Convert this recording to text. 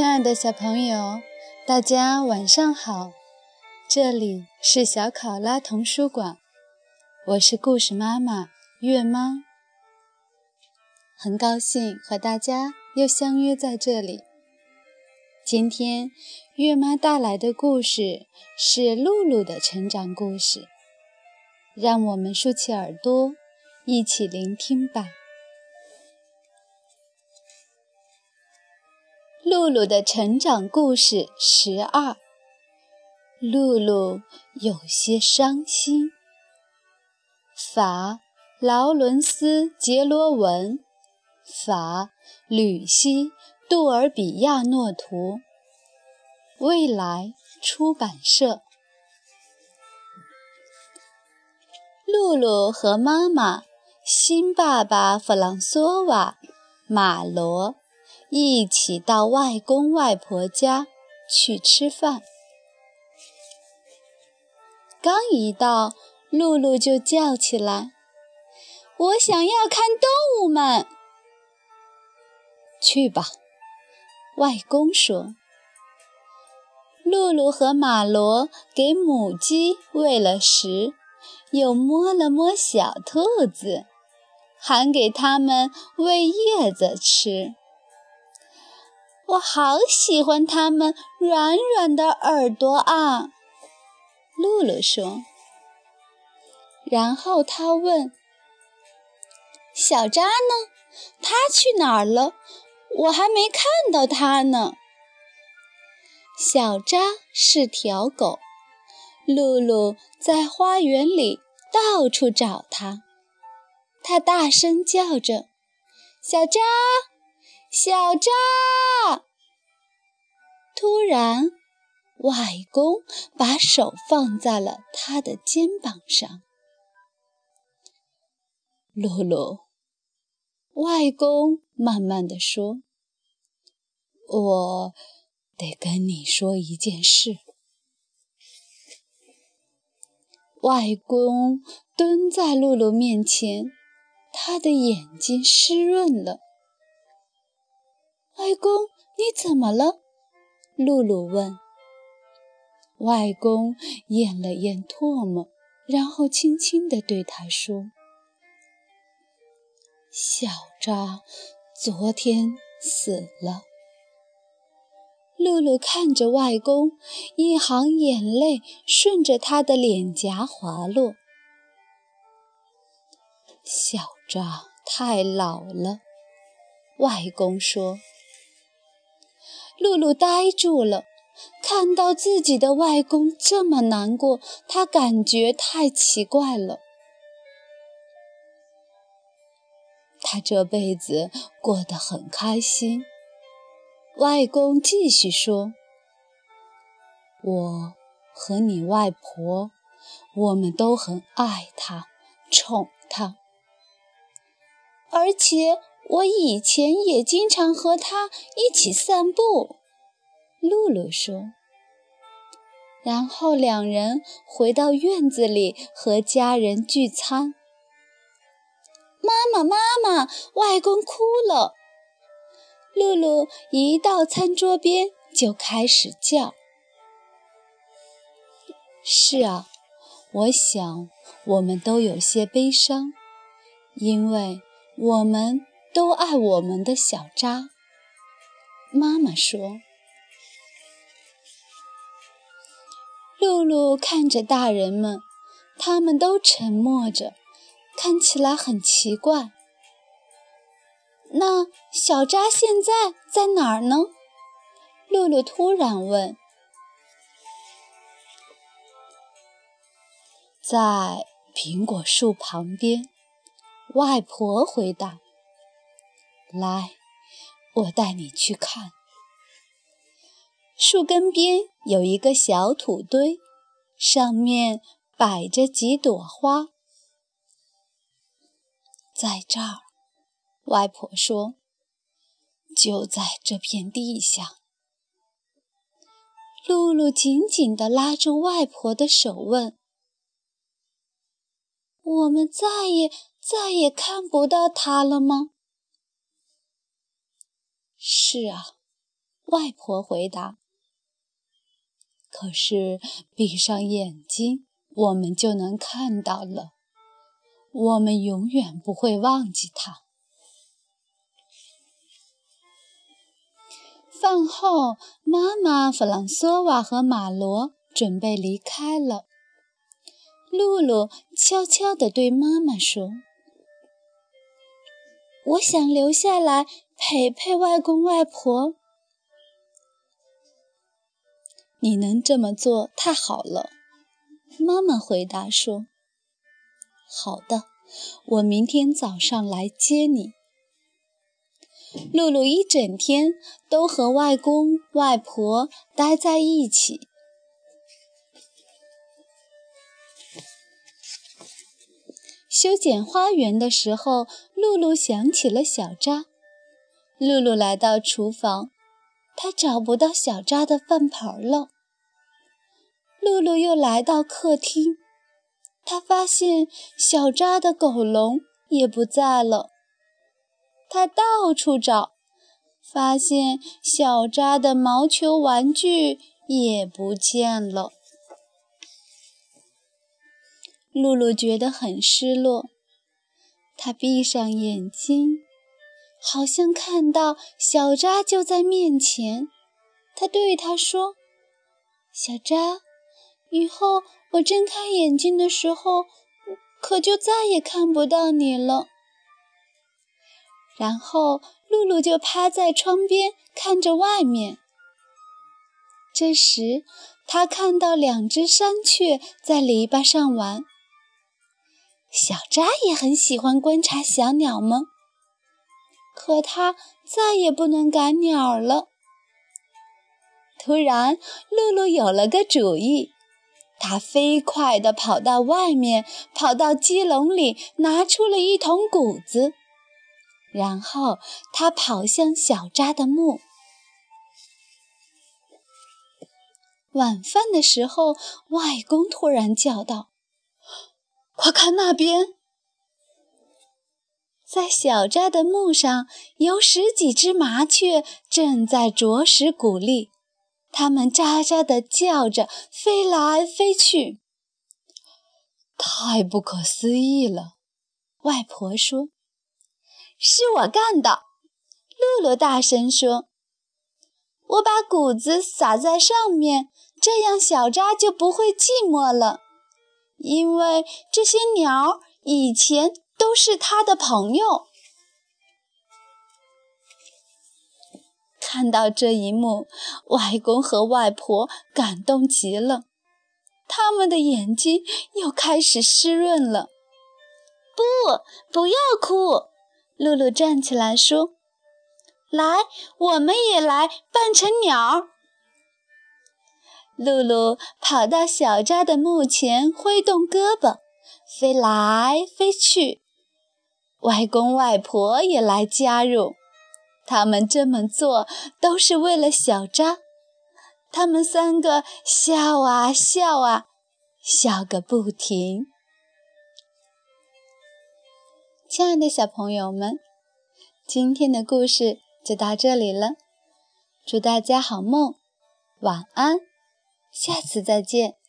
亲爱的小朋友，大家晚上好！这里是小考拉童书馆，我是故事妈妈月妈，很高兴和大家又相约在这里。今天月妈带来的故事是露露的成长故事，让我们竖起耳朵，一起聆听吧。露露的成长故事十二。露露有些伤心。法劳伦斯·杰罗文，法吕西·杜尔比亚诺图，未来出版社。露露和妈妈、新爸爸弗朗索瓦、马罗。一起到外公外婆家去吃饭。刚一到，露露就叫起来：“我想要看动物们。”去吧，外公说。露露和马罗给母鸡喂了食，又摸了摸小兔子，还给它们喂叶子吃。我好喜欢它们软软的耳朵啊，露露说。然后他问：“小扎呢？它去哪儿了？我还没看到它呢。”小扎是条狗，露露在花园里到处找它，它大声叫着：“小扎！”小扎！突然，外公把手放在了他的肩膀上。露露，外公慢慢的说：“我得跟你说一件事。”外公蹲在露露面前，他的眼睛湿润了。外公，你怎么了？露露问。外公咽了咽唾沫，然后轻轻地对他说：“小扎昨天死了。”露露看着外公，一行眼泪顺着他的脸颊滑落。小扎太老了，外公说。露露呆住了，看到自己的外公这么难过，她感觉太奇怪了。他这辈子过得很开心。外公继续说：“我和你外婆，我们都很爱他，宠他，而且……”我以前也经常和他一起散步，露露说。然后两人回到院子里和家人聚餐。妈妈，妈妈，外公哭了。露露一到餐桌边就开始叫。是啊，我想我们都有些悲伤，因为我们。都爱我们的小扎。妈妈说：“露露看着大人们，他们都沉默着，看起来很奇怪。那小扎现在在哪儿呢？”露露突然问。“在苹果树旁边。”外婆回答。来，我带你去看。树根边有一个小土堆，上面摆着几朵花。在这儿，外婆说：“就在这片地下。”露露紧紧地拉住外婆的手，问：“我们再也再也看不到它了吗？”是啊，外婆回答。可是闭上眼睛，我们就能看到了。我们永远不会忘记它。饭后，妈妈弗朗索瓦和马罗准备离开了。露露悄悄地对妈妈说：“我想留下来陪陪外公外婆。”你能这么做太好了，妈妈回答说：“好的，我明天早上来接你。”露露一整天都和外公外婆待在一起。修剪花园的时候，露露想起了小扎。露露来到厨房。她找不到小扎的饭盆了。露露又来到客厅，她发现小扎的狗笼也不在了。她到处找，发现小扎的毛球玩具也不见了。露露觉得很失落，她闭上眼睛。好像看到小扎就在面前，他对他说：“小扎，以后我睁开眼睛的时候，可就再也看不到你了。”然后露露就趴在窗边看着外面。这时，他看到两只山雀在篱笆上玩。小扎也很喜欢观察小鸟们。可他再也不能赶鸟了。突然，露露有了个主意，她飞快地跑到外面，跑到鸡笼里，拿出了一桶谷子，然后她跑向小扎的墓。晚饭的时候，外公突然叫道：“快看那边！”在小扎的墓上，有十几只麻雀正在啄食谷粒，它们喳喳地叫着，飞来飞去。太不可思议了！外婆说：“是我干的。”露露大声说：“我把谷子撒在上面，这样小扎就不会寂寞了，因为这些鸟以前……”都是他的朋友。看到这一幕，外公和外婆感动极了，他们的眼睛又开始湿润了。不，不要哭！露露站起来说：“来，我们也来扮成鸟。”露露跑到小扎的墓前，挥动胳膊，飞来飞去。外公外婆也来加入，他们这么做都是为了小扎。他们三个笑啊笑啊，笑个不停。亲爱的小朋友们，今天的故事就到这里了。祝大家好梦，晚安，下次再见。